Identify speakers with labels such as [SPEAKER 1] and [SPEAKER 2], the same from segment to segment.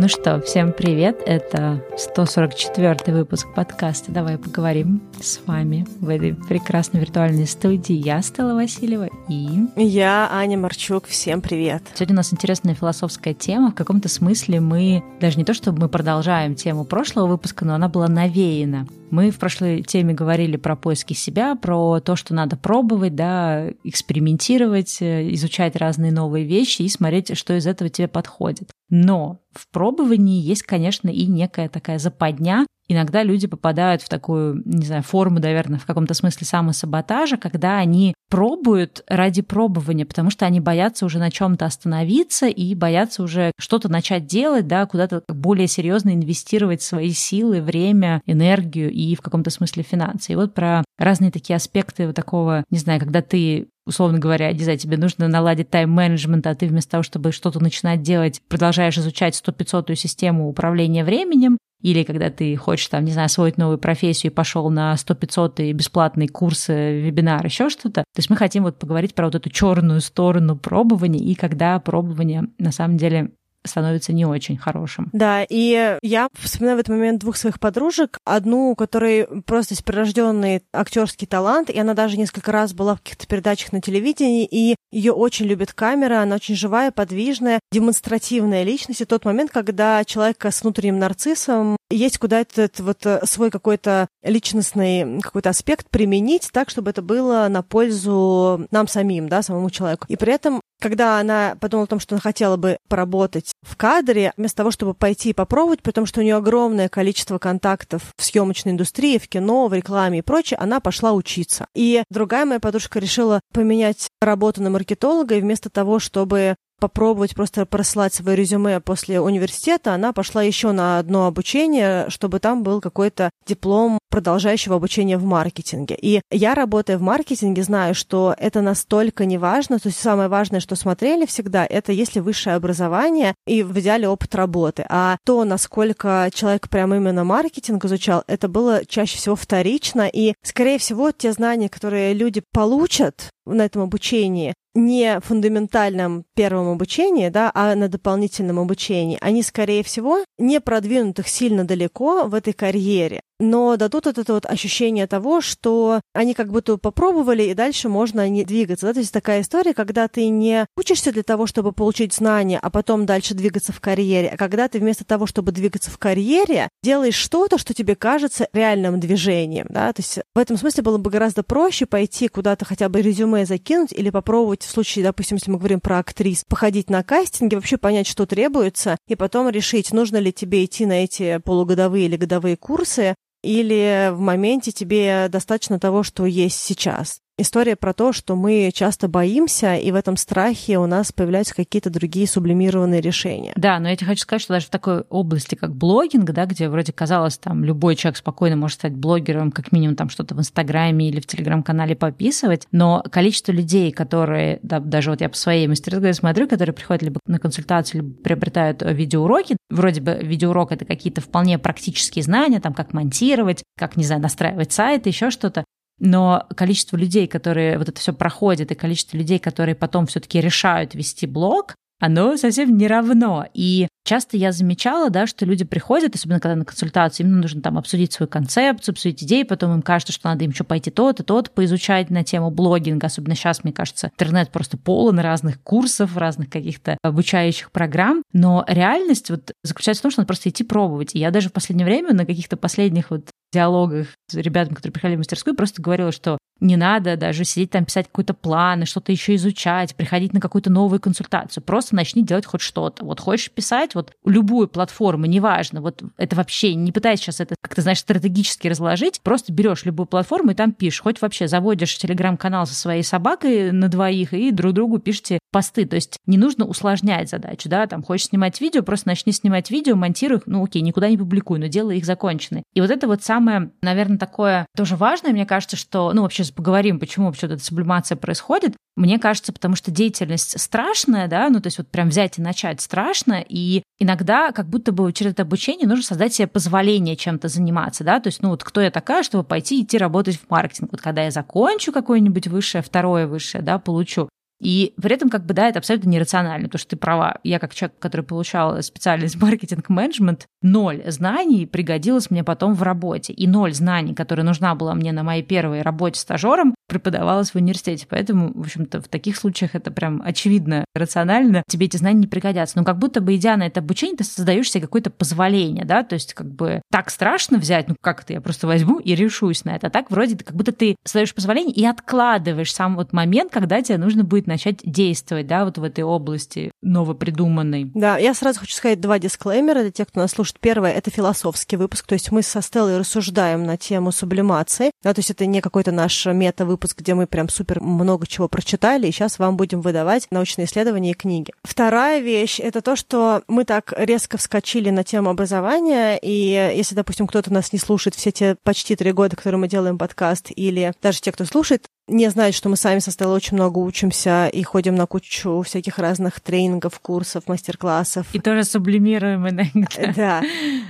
[SPEAKER 1] Ну что, всем привет. Это 144 выпуск подкаста «Давай поговорим» с вами в этой прекрасной виртуальной студии. Я Стелла Васильева и...
[SPEAKER 2] Я Аня Марчук. Всем привет.
[SPEAKER 1] Сегодня у нас интересная философская тема. В каком-то смысле мы, даже не то, чтобы мы продолжаем тему прошлого выпуска, но она была навеяна. Мы в прошлой теме говорили про поиски себя, про то, что надо пробовать, да, экспериментировать, э, изучать разные новые вещи и смотреть, что из этого тебе подходит. Но в пробовании есть, конечно, и некая такая западня. Иногда люди попадают в такую, не знаю, форму, наверное, в каком-то смысле самосаботажа, когда они пробуют ради пробования, потому что они боятся уже на чем-то остановиться и боятся уже что-то начать делать, да, куда-то более серьезно инвестировать свои силы, время, энергию и в каком-то смысле финансы. И вот про разные такие аспекты вот такого, не знаю, когда ты условно говоря, не знаю, тебе нужно наладить тайм-менеджмент, а ты вместо того, чтобы что-то начинать делать, продолжаешь изучать 100-500 систему управления временем, или когда ты хочешь, там, не знаю, освоить новую профессию и пошел на 100-500 бесплатные курсы, вебинар, еще что-то. То есть мы хотим вот поговорить про вот эту черную сторону пробования и когда пробование на самом деле становится не очень хорошим.
[SPEAKER 2] Да, и я вспоминаю в этот момент двух своих подружек. Одну, у которой просто прирожденный актерский талант, и она даже несколько раз была в каких-то передачах на телевидении, и ее очень любит камера, она очень живая, подвижная, демонстративная личность. И тот момент, когда человек с внутренним нарциссом есть куда этот вот э, свой какой-то личностный какой-то аспект применить так, чтобы это было на пользу нам самим, да, самому человеку. И при этом когда она подумала о том, что она хотела бы поработать в кадре, вместо того, чтобы пойти и попробовать, потому что у нее огромное количество контактов в съемочной индустрии, в кино, в рекламе и прочее, она пошла учиться. И другая моя подружка решила поменять работу на маркетолога, и вместо того, чтобы попробовать просто просылать свое резюме после университета, она пошла еще на одно обучение, чтобы там был какой-то диплом продолжающего обучения в маркетинге. И я, работая в маркетинге, знаю, что это настолько не важно. То есть самое важное, что смотрели всегда, это если высшее образование и в идеале опыт работы. А то, насколько человек прям именно маркетинг изучал, это было чаще всего вторично. И, скорее всего, те знания, которые люди получат на этом обучении, не фундаментальном первом обучении, да, а на дополнительном обучении, они, скорее всего, не продвинут их сильно далеко в этой карьере но дадут вот это вот ощущение того, что они как будто попробовали, и дальше можно не двигаться. Да? То есть такая история, когда ты не учишься для того, чтобы получить знания, а потом дальше двигаться в карьере, а когда ты вместо того, чтобы двигаться в карьере, делаешь что-то, что тебе кажется реальным движением. Да? То есть в этом смысле было бы гораздо проще пойти куда-то хотя бы резюме закинуть или попробовать в случае, допустим, если мы говорим про актрис, походить на кастинге, вообще понять, что требуется, и потом решить, нужно ли тебе идти на эти полугодовые или годовые курсы, или в моменте тебе достаточно того, что есть сейчас история про то, что мы часто боимся, и в этом страхе у нас появляются какие-то другие сублимированные решения.
[SPEAKER 1] Да, но я тебе хочу сказать, что даже в такой области, как блогинг, да, где вроде казалось, там любой человек спокойно может стать блогером, как минимум там что-то в Инстаграме или в Телеграм-канале пописывать, но количество людей, которые, да, даже вот я по своей мастерской смотрю, которые приходят либо на консультацию, либо приобретают видеоуроки, вроде бы видеоурок это какие-то вполне практические знания, там как монтировать, как, не знаю, настраивать сайт, еще что-то, но количество людей, которые вот это все проходят, и количество людей, которые потом все-таки решают вести блог, оно совсем не равно. И часто я замечала, да, что люди приходят, особенно когда на консультацию, им нужно там обсудить свою концепцию, обсудить идеи, потом им кажется, что надо им еще пойти тот и тот поизучать на тему блогинга. Особенно сейчас, мне кажется, интернет просто полон разных курсов, разных каких-то обучающих программ. Но реальность вот заключается в том, что надо просто идти пробовать. И я даже в последнее время на каких-то последних вот диалогах с ребятами, которые приходили в мастерскую, просто говорила, что не надо даже сидеть там писать какой-то план и что-то еще изучать, приходить на какую-то новую консультацию. Просто начни делать хоть что-то. Вот хочешь писать, вот любую платформу, неважно, вот это вообще не пытайся сейчас это как-то, знаешь, стратегически разложить, просто берешь любую платформу и там пишешь. Хоть вообще заводишь телеграм-канал со своей собакой на двоих и друг другу пишете посты. То есть не нужно усложнять задачу, да, там хочешь снимать видео, просто начни снимать видео, монтируй ну окей, никуда не публикуй, но делай их законченные. И вот это вот самое, наверное, такое тоже важное, мне кажется, что, ну вообще поговорим, почему вообще эта сублимация происходит. Мне кажется, потому что деятельность страшная, да, ну то есть вот прям взять и начать страшно, и иногда как будто бы через это обучение нужно создать себе позволение чем-то заниматься, да, то есть ну вот кто я такая, чтобы пойти идти работать в маркетинг. Вот когда я закончу какое-нибудь высшее, второе высшее, да, получу, И при этом, как бы, да, это абсолютно нерационально, потому что ты права. Я как человек, который получал специальность маркетинг-менеджмент, ноль знаний пригодилось мне потом в работе. И ноль знаний, которые нужна была мне на моей первой работе стажером, преподавалась в университете. Поэтому, в общем-то, в таких случаях это прям очевидно, рационально. Тебе эти знания не пригодятся. Но как будто бы, идя на это обучение, ты создаешь себе какое-то позволение, да, то есть как бы так страшно взять, ну как это, я просто возьму и решусь на это. А так вроде как будто ты создаешь позволение и откладываешь сам вот момент, когда тебе нужно будет начать действовать, да, вот в этой области новопридуманной.
[SPEAKER 2] Да, я сразу хочу сказать два дисклеймера для тех, кто нас слушает. Первое — это философский выпуск, то есть мы со Стеллой рассуждаем на тему сублимации, да, то есть это не какой-то наш мета-выпуск, где мы прям супер много чего прочитали, и сейчас вам будем выдавать научные исследования и книги. Вторая вещь — это то, что мы так резко вскочили на тему образования, и если, допустим, кто-то нас не слушает все те почти три года, которые мы делаем подкаст, или даже те, кто слушает, не знает, что мы сами со Стеллой очень много учимся и ходим на кучу всяких разных тренингов, курсов, мастер-классов.
[SPEAKER 1] И тоже сублимируем иногда.
[SPEAKER 2] Да.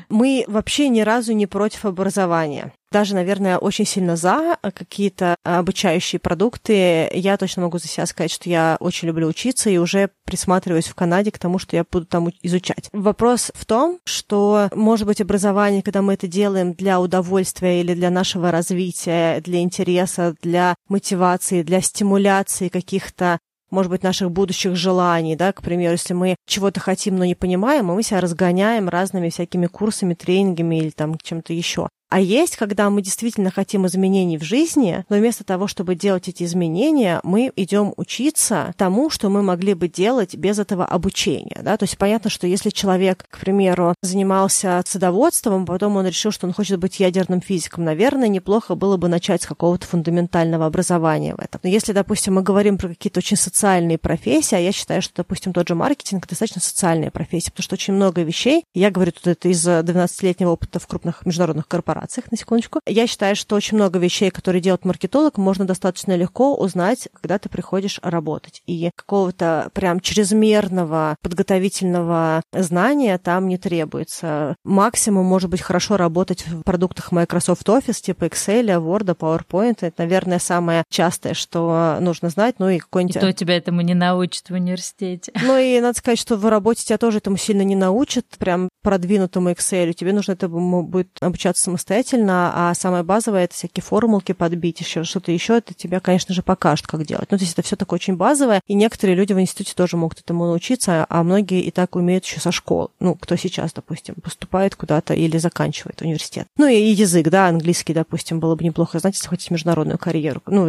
[SPEAKER 2] Мы вообще ни разу не против образования даже, наверное, очень сильно за какие-то обучающие продукты. Я точно могу за себя сказать, что я очень люблю учиться и уже присматриваюсь в Канаде к тому, что я буду там изучать. Вопрос в том, что, может быть, образование, когда мы это делаем для удовольствия или для нашего развития, для интереса, для мотивации, для стимуляции каких-то может быть, наших будущих желаний, да, к примеру, если мы чего-то хотим, но не понимаем, мы себя разгоняем разными всякими курсами, тренингами или там чем-то еще. А есть, когда мы действительно хотим изменений в жизни, но вместо того, чтобы делать эти изменения, мы идем учиться тому, что мы могли бы делать без этого обучения. Да? То есть понятно, что если человек, к примеру, занимался садоводством, потом он решил, что он хочет быть ядерным физиком, наверное, неплохо было бы начать с какого-то фундаментального образования в этом. Но если, допустим, мы говорим про какие-то очень социальные профессии, а я считаю, что, допустим, тот же маркетинг достаточно социальная профессия, потому что очень много вещей, я говорю тут это из 12-летнего опыта в крупных международных корпорациях, корпорациях, на секундочку. Я считаю, что очень много вещей, которые делает маркетолог, можно достаточно легко узнать, когда ты приходишь работать. И какого-то прям чрезмерного подготовительного знания там не требуется. Максимум может быть хорошо работать в продуктах Microsoft Office, типа Excel, Word, PowerPoint. Это, наверное, самое частое, что нужно знать. Ну и какой-нибудь...
[SPEAKER 1] И то тебя этому не научат в университете.
[SPEAKER 2] Ну и надо сказать, что в работе тебя тоже этому сильно не научат, прям продвинутому Excel. Тебе нужно этому будет обучаться самостоятельно самостоятельно, а самое базовое это всякие формулки подбить, еще что-то еще, это тебя, конечно же, покажут, как делать. Ну, то есть это все такое очень базовое, и некоторые люди в институте тоже могут этому научиться, а многие и так умеют еще со школы. Ну, кто сейчас, допустим, поступает куда-то или заканчивает университет. Ну, и язык, да, английский, допустим, было бы неплохо знать, если хотите международную карьеру, ну,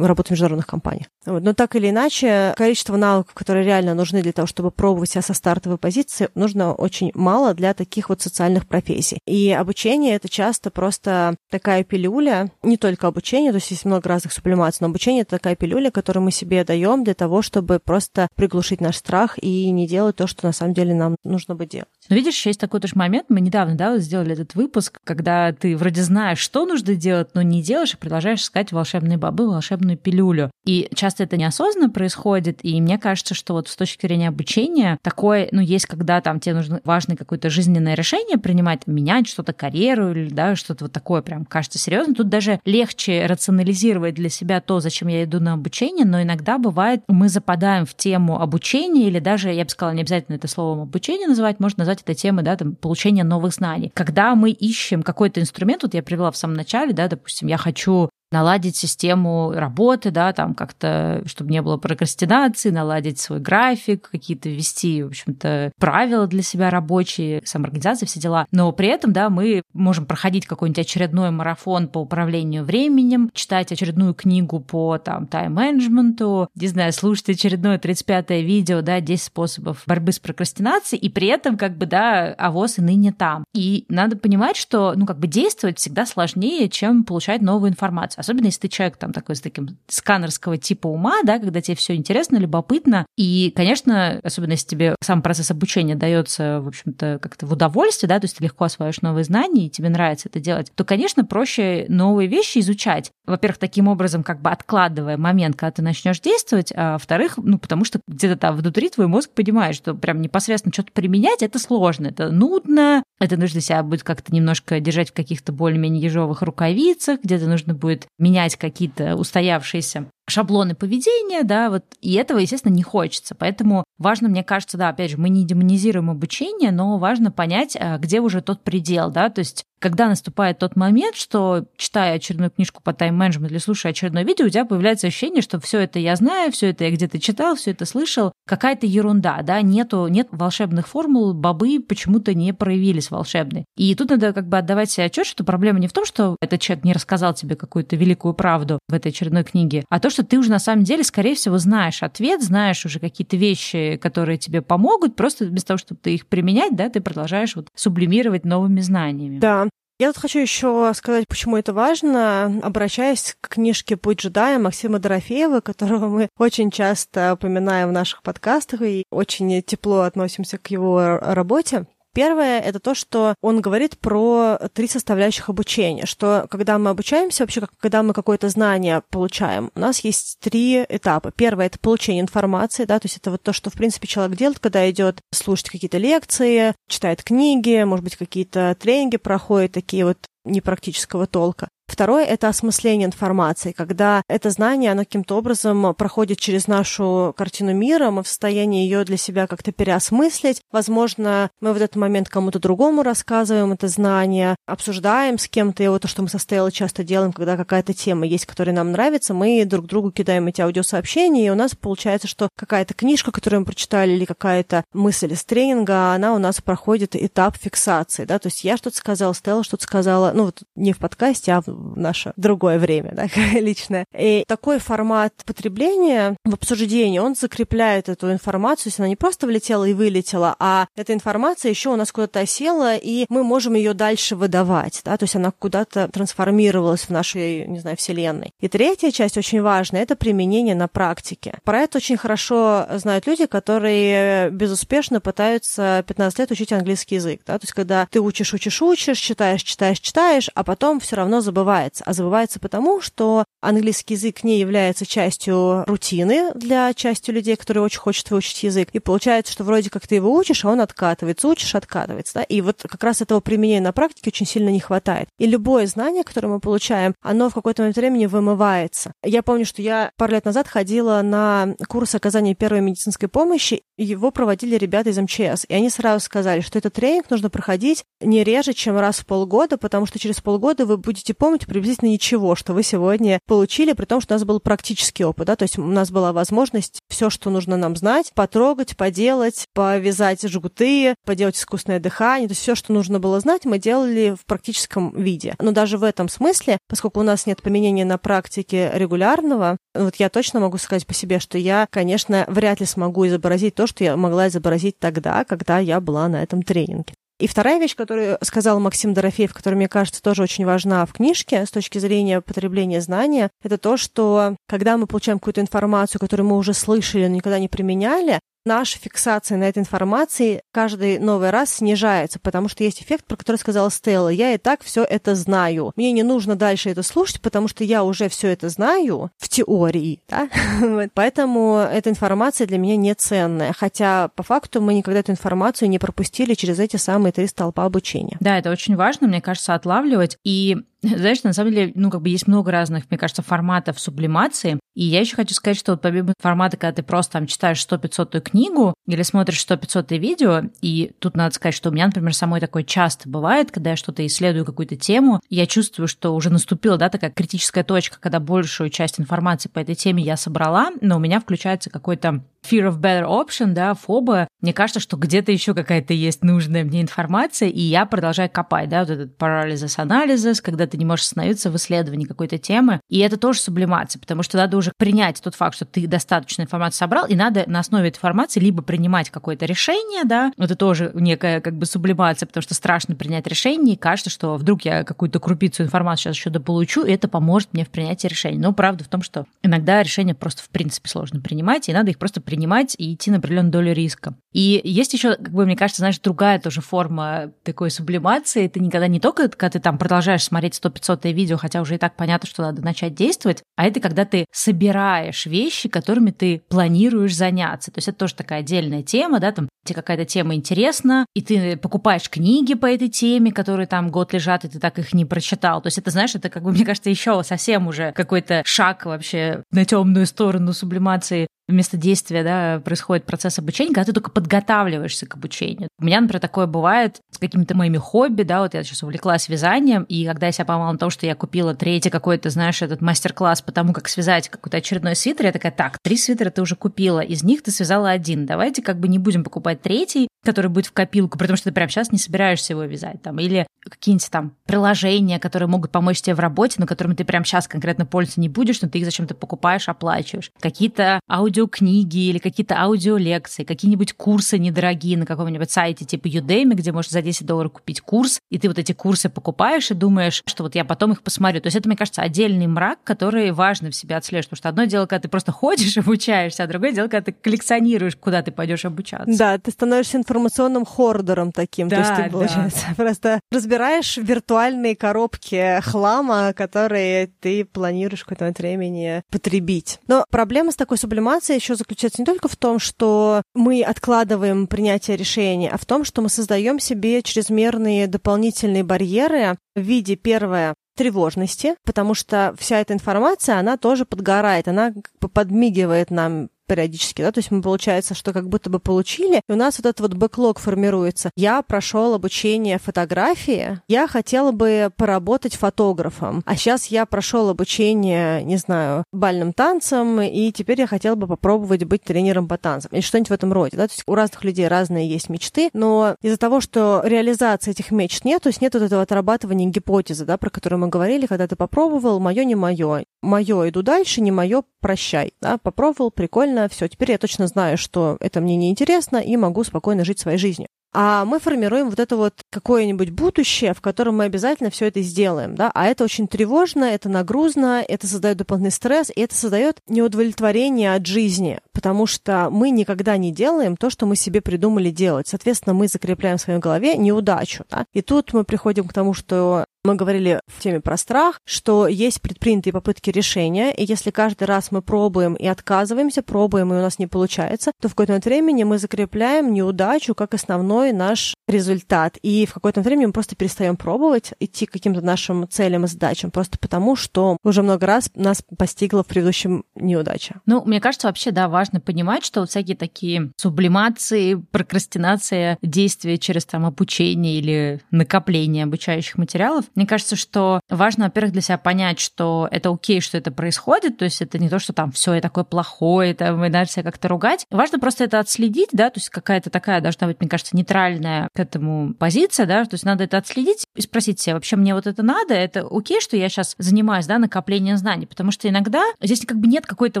[SPEAKER 2] работу в международных компаниях. Вот. Но так или иначе, количество навыков, которые реально нужны для того, чтобы пробовать себя со стартовой позиции, нужно очень мало для таких вот социальных профессий. И обучение это часто часто просто такая пилюля, не только обучение, то есть есть много разных сублимаций, но обучение это такая пилюля, которую мы себе даем для того, чтобы просто приглушить наш страх и не делать то, что на самом деле нам нужно бы делать.
[SPEAKER 1] Но видишь, еще есть такой тоже момент, мы недавно, да, вот сделали этот выпуск, когда ты вроде знаешь, что нужно делать, но не делаешь и продолжаешь искать волшебные бобы, волшебную пилюлю. И часто это неосознанно происходит, и мне кажется, что вот с точки зрения обучения такое, ну, есть, когда там тебе нужно важное какое-то жизненное решение принимать, менять что-то, карьеру или да, что-то вот такое прям кажется серьезно. Тут даже легче рационализировать для себя то, зачем я иду на обучение, но иногда бывает, мы западаем в тему обучения или даже, я бы сказала, не обязательно это словом обучение называть, можно назвать это темой, да, там, получения новых знаний. Когда мы ищем какой-то инструмент, вот я привела в самом начале, да, допустим, я хочу наладить систему работы, да, там как-то, чтобы не было прокрастинации, наладить свой график, какие-то ввести, в общем-то, правила для себя рабочие, самоорганизация, все дела. Но при этом, да, мы можем проходить какой-нибудь очередной марафон по управлению временем, читать очередную книгу по там тайм-менеджменту, не знаю, слушать очередное 35-е видео, да, 10 способов борьбы с прокрастинацией, и при этом, как бы, да, авось и ныне там. И надо понимать, что, ну, как бы действовать всегда сложнее, чем получать новую информацию. Особенно если ты человек там такой с таким сканерского типа ума, да, когда тебе все интересно, любопытно. И, конечно, особенно если тебе сам процесс обучения дается, в общем-то, как-то в удовольствие, да, то есть ты легко осваиваешь новые знания, и тебе нравится это делать, то, конечно, проще новые вещи изучать. Во-первых, таким образом, как бы откладывая момент, когда ты начнешь действовать, а во-вторых, ну, потому что где-то там внутри твой мозг понимает, что прям непосредственно что-то применять, это сложно, это нудно, это нужно себя будет как-то немножко держать в каких-то более-менее ежовых рукавицах, где-то нужно будет менять какие-то устоявшиеся шаблоны поведения, да, вот, и этого, естественно, не хочется. Поэтому важно, мне кажется, да, опять же, мы не демонизируем обучение, но важно понять, а, где уже тот предел, да, то есть когда наступает тот момент, что читая очередную книжку по тайм-менеджменту или слушая очередное видео, у тебя появляется ощущение, что все это я знаю, все это я где-то читал, все это слышал, какая-то ерунда, да, нету, нет волшебных формул, бобы почему-то не проявились волшебные. И тут надо как бы отдавать себе отчет, что проблема не в том, что этот человек не рассказал тебе какую-то великую правду в этой очередной книге, а то, что ты уже на самом деле, скорее всего, знаешь ответ, знаешь уже какие-то вещи, которые тебе помогут, просто без того, чтобы ты их применять, да, ты продолжаешь вот сублимировать новыми знаниями.
[SPEAKER 2] Да, я тут хочу еще сказать, почему это важно, обращаясь к книжке «Путь джедая» Максима Дорофеева, которого мы очень часто упоминаем в наших подкастах и очень тепло относимся к его работе. Первое — это то, что он говорит про три составляющих обучения, что когда мы обучаемся, вообще, когда мы какое-то знание получаем, у нас есть три этапа. Первое — это получение информации, да, то есть это вот то, что, в принципе, человек делает, когда идет слушать какие-то лекции, читает книги, может быть, какие-то тренинги проходит, такие вот непрактического толка. Второе — это осмысление информации, когда это знание, оно каким-то образом проходит через нашу картину мира, мы в состоянии ее для себя как-то переосмыслить. Возможно, мы в этот момент кому-то другому рассказываем это знание, обсуждаем с кем-то его, то, что мы со Стеллой часто делаем, когда какая-то тема есть, которая нам нравится, мы друг другу кидаем эти аудиосообщения, и у нас получается, что какая-то книжка, которую мы прочитали, или какая-то мысль из тренинга, она у нас проходит этап фиксации, да, то есть я что-то сказала, Стелла что-то сказала, ну вот не в подкасте, а в наше другое время, да, личное. И такой формат потребления в обсуждении, он закрепляет эту информацию, то есть она не просто влетела и вылетела, а эта информация еще у нас куда-то осела, и мы можем ее дальше выдавать, да, то есть она куда-то трансформировалась в нашей, не знаю, вселенной. И третья часть очень важная, это применение на практике. Про это очень хорошо знают люди, которые безуспешно пытаются 15 лет учить английский язык, да, то есть когда ты учишь, учишь, учишь, читаешь, читаешь, читаешь, а потом все равно забывается. А забывается потому, что английский язык не является частью рутины для части людей, которые очень хотят выучить язык. И получается, что вроде как ты его учишь, а он откатывается, учишь, откатывается. Да? И вот как раз этого применения на практике очень сильно не хватает. И любое знание, которое мы получаем, оно в какой-то момент времени вымывается. Я помню, что я пару лет назад ходила на курс оказания первой медицинской помощи, его проводили ребята из МЧС. И они сразу сказали, что этот тренинг нужно проходить не реже, чем раз в полгода, потому что через полгода вы будете помнить приблизительно ничего, что вы сегодня получили, при том, что у нас был практический опыт, да, то есть у нас была возможность все, что нужно нам знать, потрогать, поделать, повязать жгуты, поделать искусственное дыхание, то есть все, что нужно было знать, мы делали в практическом виде. Но даже в этом смысле, поскольку у нас нет применения на практике регулярного, вот я точно могу сказать по себе, что я, конечно, вряд ли смогу изобразить то, что я могла изобразить тогда, когда я была на этом тренинге. И вторая вещь, которую сказал Максим Дорофеев, которая, мне кажется, тоже очень важна в книжке с точки зрения потребления знания, это то, что когда мы получаем какую-то информацию, которую мы уже слышали, но никогда не применяли, наша фиксация на этой информации каждый новый раз снижается, потому что есть эффект, про который сказала Стелла. Я и так все это знаю. Мне не нужно дальше это слушать, потому что я уже все это знаю в теории. Да? Поэтому эта информация для меня не ценная. Хотя по факту мы никогда эту информацию не пропустили через эти самые три столпа обучения.
[SPEAKER 1] Да, это очень важно, мне кажется, отлавливать. И знаешь, на самом деле, ну, как бы есть много разных, мне кажется, форматов сублимации. И я еще хочу сказать, что вот помимо формата, когда ты просто там читаешь 100-500 книгу или смотришь 100-500 видео, и тут надо сказать, что у меня, например, самой такое часто бывает, когда я что-то исследую, какую-то тему, я чувствую, что уже наступила, да, такая критическая точка, когда большую часть информации по этой теме я собрала, но у меня включается какой-то fear of better option, да, фоба, мне кажется, что где-то еще какая-то есть нужная мне информация, и я продолжаю копать, да, вот этот парализис анализис, когда ты не можешь остановиться в исследовании какой-то темы, и это тоже сублимация, потому что надо уже принять тот факт, что ты достаточно информации собрал, и надо на основе этой информации либо принимать какое-то решение, да, это тоже некая как бы сублимация, потому что страшно принять решение, и кажется, что вдруг я какую-то крупицу информации сейчас еще дополучу, и это поможет мне в принятии решений. Но правда в том, что иногда решения просто в принципе сложно принимать, и надо их просто принимать и идти на определенную долю риска. И есть еще, как бы, мне кажется, знаешь, другая тоже форма такой сублимации. Ты никогда не только, когда ты там продолжаешь смотреть 100-500 видео, хотя уже и так понятно, что надо начать действовать, а это когда ты собираешь вещи, которыми ты планируешь заняться. То есть это тоже такая отдельная тема, да, там тебе какая-то тема интересна, и ты покупаешь книги по этой теме, которые там год лежат, и ты так их не прочитал. То есть это, знаешь, это как бы, мне кажется, еще совсем уже какой-то шаг вообще на темную сторону сублимации вместо действия да, происходит процесс обучения, когда ты только подготавливаешься к обучению. У меня, например, такое бывает с какими-то моими хобби, да, вот я сейчас увлеклась вязанием, и когда я себя поймала на том, что я купила третий какой-то, знаешь, этот мастер-класс по тому, как связать какой-то очередной свитер, я такая, так, три свитера ты уже купила, из них ты связала один, давайте как бы не будем покупать третий, который будет в копилку, потому что ты прямо сейчас не собираешься его вязать, там, или какие-нибудь там приложения, которые могут помочь тебе в работе, но которыми ты прямо сейчас конкретно пользоваться не будешь, но ты их зачем-то покупаешь, оплачиваешь. Какие-то аудиокниги или какие-то аудиолекции, какие-нибудь курсы недорогие на каком-нибудь сайте типа Udemy, где можешь за 10 долларов купить курс, и ты вот эти курсы покупаешь и думаешь, что вот я потом их посмотрю. То есть это, мне кажется, отдельный мрак, который важно в себя отслеживать, потому что одно дело, когда ты просто ходишь, обучаешься, а другое дело, когда ты коллекционируешь, куда ты пойдешь обучаться.
[SPEAKER 2] Да, ты становишься информационным хордером таким. Да, То есть ты, получается, да. просто разбираешь виртуальные коробки хлама, которые ты планируешь в какое-то времени потребить. Но проблема с такой сублимацией еще заключается не только в том, что мы откладываем принятие решения, а в том, что мы создаем себе чрезмерные дополнительные барьеры в виде, первое, тревожности, потому что вся эта информация, она тоже подгорает, она подмигивает нам периодически, да, то есть мы получается, что как будто бы получили, и у нас вот этот вот бэклог формируется. Я прошел обучение фотографии, я хотела бы поработать фотографом, а сейчас я прошел обучение, не знаю, бальным танцам, и теперь я хотела бы попробовать быть тренером по танцам, или что-нибудь в этом роде, да, то есть у разных людей разные есть мечты, но из-за того, что реализации этих мечт нет, то есть нет вот этого отрабатывания гипотезы, да, про которую мы говорили, когда ты попробовал, мое не мое, мое иду дальше, не мое прощай, да, попробовал, прикольно, все, теперь я точно знаю, что это мне не интересно и могу спокойно жить своей жизнью. А мы формируем вот это вот какое-нибудь будущее, в котором мы обязательно все это сделаем, да, а это очень тревожно, это нагрузно, это создает дополнительный стресс, и это создает неудовлетворение от жизни, потому что мы никогда не делаем то, что мы себе придумали делать. Соответственно, мы закрепляем в своей голове неудачу, да. И тут мы приходим к тому, что мы говорили в теме про страх, что есть предпринятые попытки решения, и если каждый раз мы пробуем и отказываемся, пробуем, и у нас не получается, то в какое-то времени мы закрепляем неудачу как основной наш результат. И в какое-то время мы просто перестаем пробовать, идти к каким-то нашим целям и задачам, просто потому, что уже много раз нас постигла в предыдущем неудача.
[SPEAKER 1] Ну, мне кажется, вообще, да, важно понимать, что вот всякие такие сублимации, прокрастинация действия через там обучение или накопление обучающих материалов, мне кажется, что важно, во-первых, для себя понять, что это окей, что это происходит, то есть это не то, что там все я такое плохое, это мы надо себя как-то ругать. Важно просто это отследить, да, то есть какая-то такая должна быть, мне кажется, нейтральная к этому позиция, да, то есть надо это отследить и спросить себя, вообще мне вот это надо, это окей, что я сейчас занимаюсь, да, накоплением знаний, потому что иногда здесь как бы нет какой-то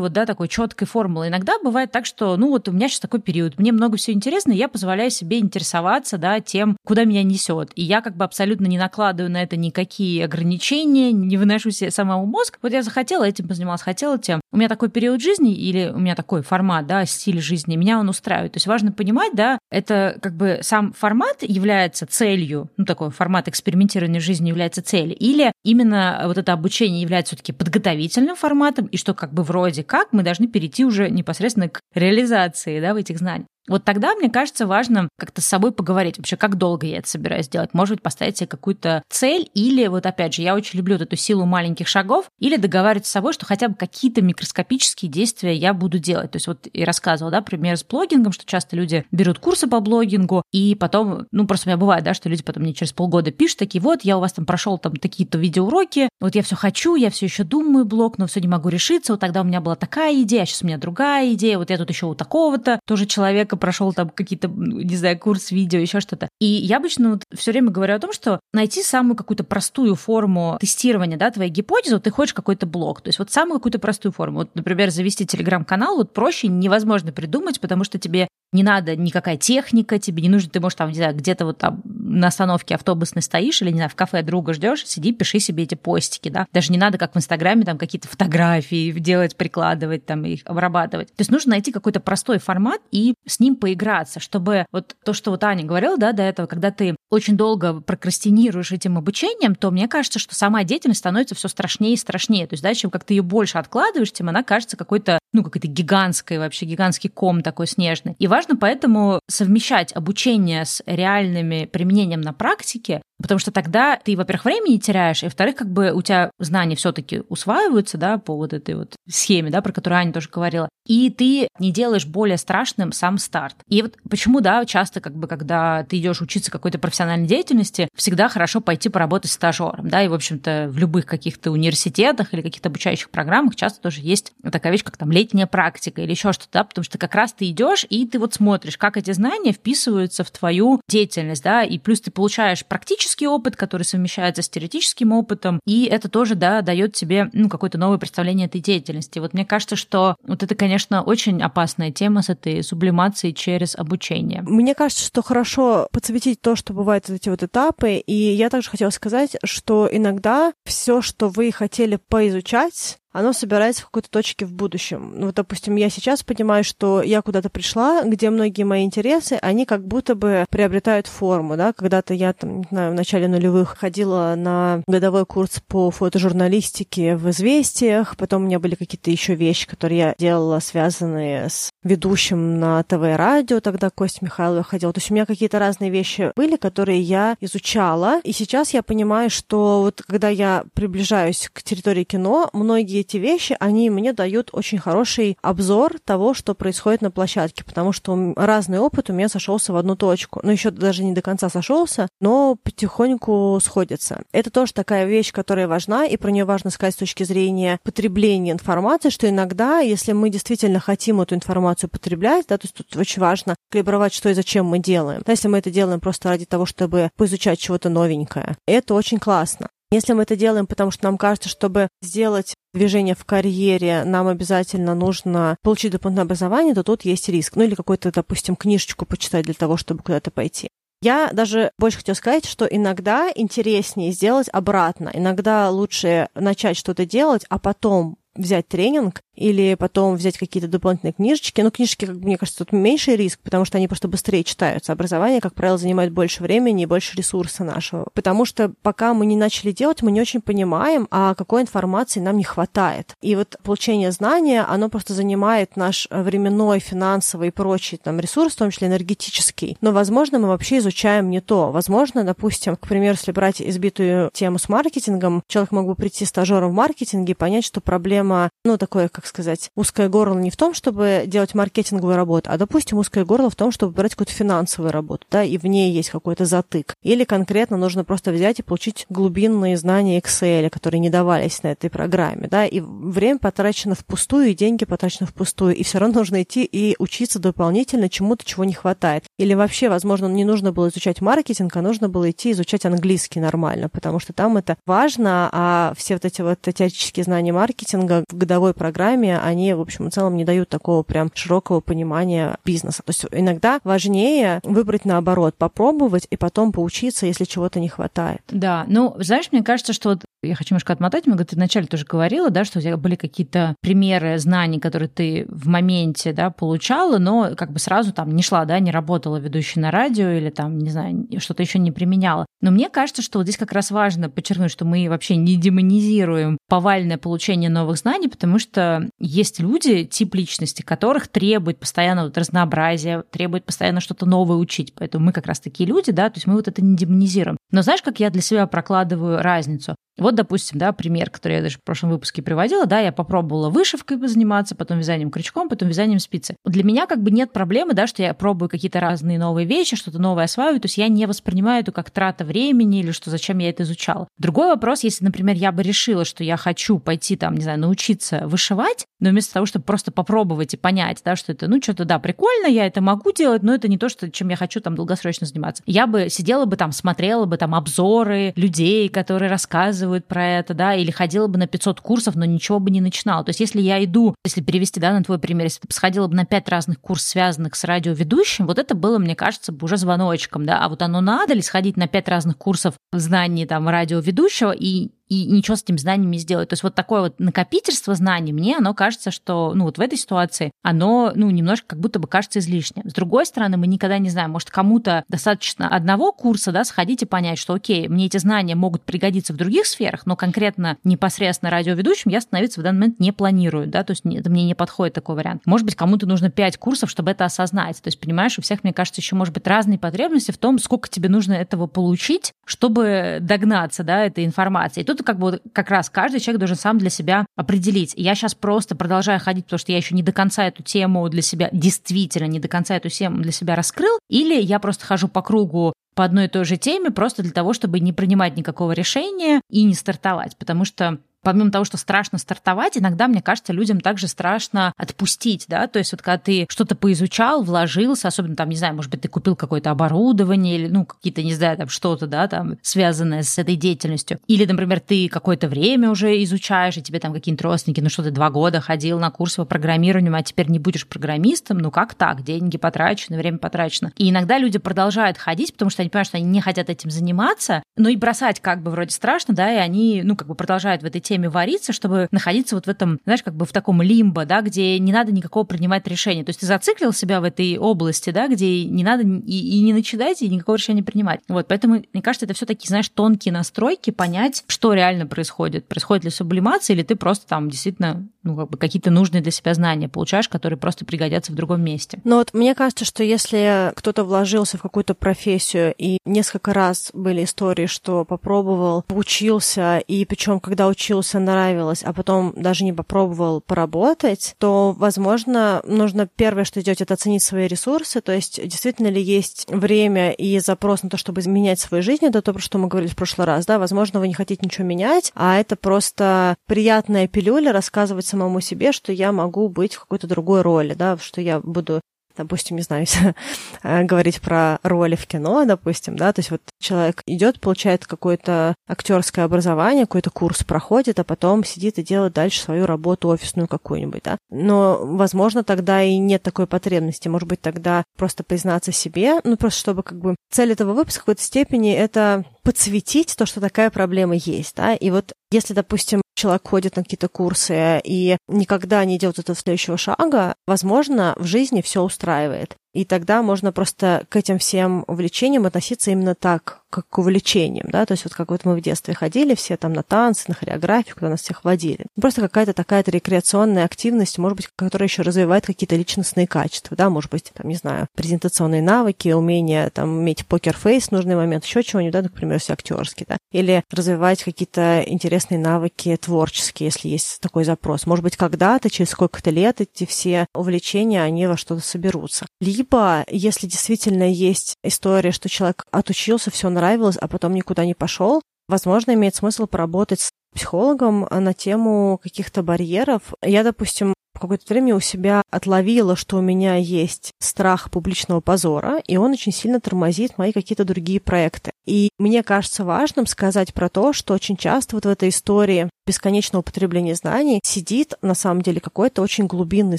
[SPEAKER 1] вот, да, такой четкой формулы. Иногда бывает так, что, ну вот у меня сейчас такой период, мне много всего интересно, я позволяю себе интересоваться, да, тем, куда меня несет. И я как бы абсолютно не накладываю на это никакие ограничения, не выношу себе самому мозг. Вот я захотела этим позанималась, хотела тем. У меня такой период жизни или у меня такой формат, да, стиль жизни, меня он устраивает. То есть важно понимать, да, это как бы сам формат является целью, ну такой формат экспериментирования жизни является целью, или именно вот это обучение является все-таки подготовительным форматом, и что как бы вроде как мы должны перейти уже непосредственно к реализации, да, в этих знаниях. Вот тогда, мне кажется, важно как-то с собой поговорить вообще, как долго я это собираюсь делать. Может быть, поставить себе какую-то цель или, вот опять же, я очень люблю вот эту силу маленьких шагов, или договариваться с собой, что хотя бы какие-то микроскопические действия я буду делать. То есть вот и рассказывала, да, пример с блогингом, что часто люди берут курсы по блогингу, и потом, ну, просто у меня бывает, да, что люди потом мне через полгода пишут такие, вот, я у вас там прошел там такие-то видеоуроки, вот я все хочу, я все еще думаю блог, но все не могу решиться, вот тогда у меня была такая идея, а сейчас у меня другая идея, вот я тут еще у такого-то тоже человека прошел там какие-то, не знаю, курс видео, еще что-то. И я обычно вот все время говорю о том, что найти самую какую-то простую форму тестирования, да, твоей гипотезы, вот ты хочешь какой-то блог, то есть вот самую какую-то простую форму. Вот, например, завести телеграм-канал вот проще невозможно придумать, потому что тебе не надо никакая техника, тебе не нужно, ты можешь там, не знаю, где-то вот там на остановке автобусной стоишь или, не знаю, в кафе друга ждешь, сиди, пиши себе эти постики, да. Даже не надо, как в Инстаграме, там какие-то фотографии делать, прикладывать, там их обрабатывать. То есть нужно найти какой-то простой формат и с ним поиграться, чтобы вот то, что вот Аня говорила, да, до этого, когда ты очень долго прокрастинируешь этим обучением, то мне кажется, что сама деятельность становится все страшнее и страшнее. То есть, да, чем как ты ее больше откладываешь, тем она кажется какой-то, ну, какой-то гигантской вообще, гигантский ком такой снежный. И важно поэтому совмещать обучение с реальными применением на практике, Потому что тогда ты, во-первых, времени теряешь, и, во-вторых, как бы у тебя знания все таки усваиваются, да, по вот этой вот схеме, да, про которую Аня тоже говорила, и ты не делаешь более страшным сам старт. И вот почему, да, часто как бы, когда ты идешь учиться какой-то профессиональной деятельности, всегда хорошо пойти поработать стажером, да, и, в общем-то, в любых каких-то университетах или каких-то обучающих программах часто тоже есть такая вещь, как там летняя практика или еще что-то, да, потому что как раз ты идешь и ты вот смотришь, как эти знания вписываются в твою деятельность, да, и плюс ты получаешь практически практический опыт, который совмещается с теоретическим опытом, и это тоже, да, дает тебе, ну, какое-то новое представление этой деятельности. Вот мне кажется, что вот это, конечно, очень опасная тема с этой сублимацией через обучение.
[SPEAKER 2] Мне кажется, что хорошо подсветить то, что бывают эти вот этапы, и я также хотела сказать, что иногда все, что вы хотели поизучать, оно собирается в какой-то точке в будущем. Ну, вот, допустим, я сейчас понимаю, что я куда-то пришла, где многие мои интересы, они как будто бы приобретают форму, да, когда-то я, там, не знаю, в начале нулевых ходила на годовой курс по фотожурналистике в «Известиях», потом у меня были какие-то еще вещи, которые я делала, связанные с ведущим на ТВ и радио, тогда Костя Михайлова ходила. То есть у меня какие-то разные вещи были, которые я изучала, и сейчас я понимаю, что вот когда я приближаюсь к территории кино, эти вещи, они мне дают очень хороший обзор того, что происходит на площадке, потому что разный опыт у меня сошелся в одну точку. Ну, еще даже не до конца сошелся, но потихоньку сходится. Это тоже такая вещь, которая важна, и про нее важно сказать с точки зрения потребления информации, что иногда, если мы действительно хотим эту информацию потреблять, да, то есть тут очень важно калибровать, что и зачем мы делаем. Да, если мы это делаем просто ради того, чтобы поизучать чего-то новенькое, это очень классно. Если мы это делаем, потому что нам кажется, чтобы сделать движение в карьере, нам обязательно нужно получить дополнительное образование, то тут есть риск. Ну или какую-то, допустим, книжечку почитать для того, чтобы куда-то пойти. Я даже больше хотела сказать, что иногда интереснее сделать обратно. Иногда лучше начать что-то делать, а потом взять тренинг или потом взять какие-то дополнительные книжечки. Ну, книжки, как мне кажется, тут меньший риск, потому что они просто быстрее читаются. Образование, как правило, занимает больше времени и больше ресурса нашего. Потому что пока мы не начали делать, мы не очень понимаем, а какой информации нам не хватает. И вот получение знания, оно просто занимает наш временной, финансовый и прочий там ресурс, в том числе энергетический. Но, возможно, мы вообще изучаем не то. Возможно, допустим, к примеру, если брать избитую тему с маркетингом, человек мог бы прийти стажером в маркетинге и понять, что проблема, ну, такое, как сказать, узкое горло не в том, чтобы делать маркетинговую работу, а, допустим, узкое горло в том, чтобы брать какую-то финансовую работу, да, и в ней есть какой-то затык. Или конкретно нужно просто взять и получить глубинные знания Excel, которые не давались на этой программе, да, и время потрачено впустую, и деньги потрачены впустую, и все равно нужно идти и учиться дополнительно чему-то, чего не хватает. Или вообще, возможно, не нужно было изучать маркетинг, а нужно было идти изучать английский нормально, потому что там это важно, а все вот эти вот теоретические знания маркетинга в годовой программе они, в общем, в целом не дают такого прям широкого понимания бизнеса. То есть иногда важнее выбрать наоборот, попробовать и потом поучиться, если чего-то не хватает.
[SPEAKER 1] Да, ну, знаешь, мне кажется, что вот я хочу немножко отмотать, много ты вначале тоже говорила, да, что у тебя были какие-то примеры знаний, которые ты в моменте, да, получала, но как бы сразу там не шла, да, не работала ведущей на радио или там, не знаю, что-то еще не применяла. Но мне кажется, что вот здесь как раз важно подчеркнуть, что мы вообще не демонизируем повальное получение новых знаний, потому что есть люди, тип личности, которых требует постоянно вот разнообразия, требует постоянно что-то новое учить. Поэтому мы как раз такие люди, да, то есть мы вот это не демонизируем. Но знаешь, как я для себя прокладываю разницу? Вот, допустим, да, пример, который я даже в прошлом выпуске приводила, да, я попробовала вышивкой заниматься, потом вязанием крючком, потом вязанием спицы. Для меня как бы нет проблемы, да, что я пробую какие-то разные новые вещи, что-то новое осваиваю, то есть я не воспринимаю это как трата времени или что зачем я это изучала. Другой вопрос, если, например, я бы решила, что я хочу пойти там, не знаю, научиться вышивать, но вместо того, чтобы просто попробовать и понять, да, что это, ну, что-то, да, прикольно, я это могу делать, но это не то, что, чем я хочу там долгосрочно заниматься. Я бы сидела бы там, смотрела бы там обзоры людей, которые рассказывают рассказывают про это, да, или ходила бы на 500 курсов, но ничего бы не начинала. То есть если я иду, если перевести, да, на твой пример, если ты сходила бы на 5 разных курсов, связанных с радиоведущим, вот это было, мне кажется, бы уже звоночком, да, а вот оно надо ли сходить на 5 разных курсов знаний там радиоведущего и и ничего с этими знаниями не сделать. То есть вот такое вот накопительство знаний, мне оно кажется, что, ну, вот в этой ситуации, оно, ну, немножко как будто бы кажется излишним. С другой стороны, мы никогда не знаем, может, кому-то достаточно одного курса, да, сходить и понять, что, окей, мне эти знания могут пригодиться в других сферах, но конкретно непосредственно радиоведущим я становиться в данный момент не планирую, да, то есть это мне не подходит такой вариант. Может быть, кому-то нужно пять курсов, чтобы это осознать. То есть, понимаешь, у всех, мне кажется, еще может быть разные потребности в том, сколько тебе нужно этого получить, чтобы догнаться, да, этой информации. И тут как бы как раз каждый человек должен сам для себя определить. Я сейчас просто продолжаю ходить, потому что я еще не до конца эту тему для себя, действительно не до конца эту тему для себя раскрыл, или я просто хожу по кругу по одной и той же теме просто для того, чтобы не принимать никакого решения и не стартовать. Потому что помимо того, что страшно стартовать, иногда, мне кажется, людям также страшно отпустить, да, то есть вот когда ты что-то поизучал, вложился, особенно там, не знаю, может быть, ты купил какое-то оборудование или, ну, какие-то, не знаю, там что-то, да, там, связанное с этой деятельностью. Или, например, ты какое-то время уже изучаешь, и тебе там какие-нибудь родственники, ну что ты два года ходил на курсы по программированию, а теперь не будешь программистом, ну как так? Деньги потрачены, время потрачено. И иногда люди продолжают ходить, потому что они понимают, что они не хотят этим заниматься, но и бросать как бы вроде страшно, да, и они, ну, как бы продолжают в этой теме вариться, чтобы находиться вот в этом, знаешь, как бы в таком лимбо, да, где не надо никакого принимать решения. То есть ты зациклил себя в этой области, да, где не надо и, и не начинать, и никакого решения принимать. Вот, поэтому, мне кажется, это все такие, знаешь, тонкие настройки, понять, что реально происходит. Происходит ли сублимация, или ты просто там действительно ну, как бы какие-то нужные для себя знания получаешь, которые просто пригодятся в другом месте.
[SPEAKER 2] Но вот мне кажется, что если кто-то вложился в какую-то профессию, и несколько раз были истории, что попробовал, поучился, и причем, когда учился, нравилось, а потом даже не попробовал поработать, то, возможно, нужно первое, что сделать, это оценить свои ресурсы, то есть действительно ли есть время и запрос на то, чтобы изменять свою жизнь, это то, про что мы говорили в прошлый раз, да, возможно, вы не хотите ничего менять, а это просто приятная пилюля рассказывать самому себе, что я могу быть в какой-то другой роли, да, что я буду допустим, не знаю, э, говорить про роли в кино, допустим, да, то есть вот человек идет, получает какое-то актерское образование, какой-то курс проходит, а потом сидит и делает дальше свою работу офисную какую-нибудь, да. Но, возможно, тогда и нет такой потребности. Может быть, тогда просто признаться себе, ну, просто чтобы как бы цель этого выпуска в какой-то степени это подсветить то, что такая проблема есть, да, и вот если, допустим, человек ходит на какие-то курсы и никогда не делает этого следующего шага, возможно, в жизни все устраивает. И тогда можно просто к этим всем увлечениям относиться именно так, как к увлечениям, да, то есть вот как вот мы в детстве ходили все там на танцы, на хореографию, куда нас всех водили. Просто какая-то такая-то рекреационная активность, может быть, которая еще развивает какие-то личностные качества, да, может быть, там, не знаю, презентационные навыки, умение там иметь покер-фейс в нужный момент, еще чего-нибудь, да, например, если актерский, да, или развивать какие-то интересные навыки творческие, если есть такой запрос. Может быть, когда-то, через сколько-то лет эти все увлечения, они во что-то соберутся. Либо, если действительно есть история, что человек отучился, все нравилось, а потом никуда не пошел, возможно, имеет смысл поработать с психологом на тему каких-то барьеров. Я, допустим, какое-то время у себя отловила, что у меня есть страх публичного позора, и он очень сильно тормозит мои какие-то другие проекты. И мне кажется важным сказать про то, что очень часто вот в этой истории бесконечного употребления знаний сидит на самом деле какой-то очень глубинный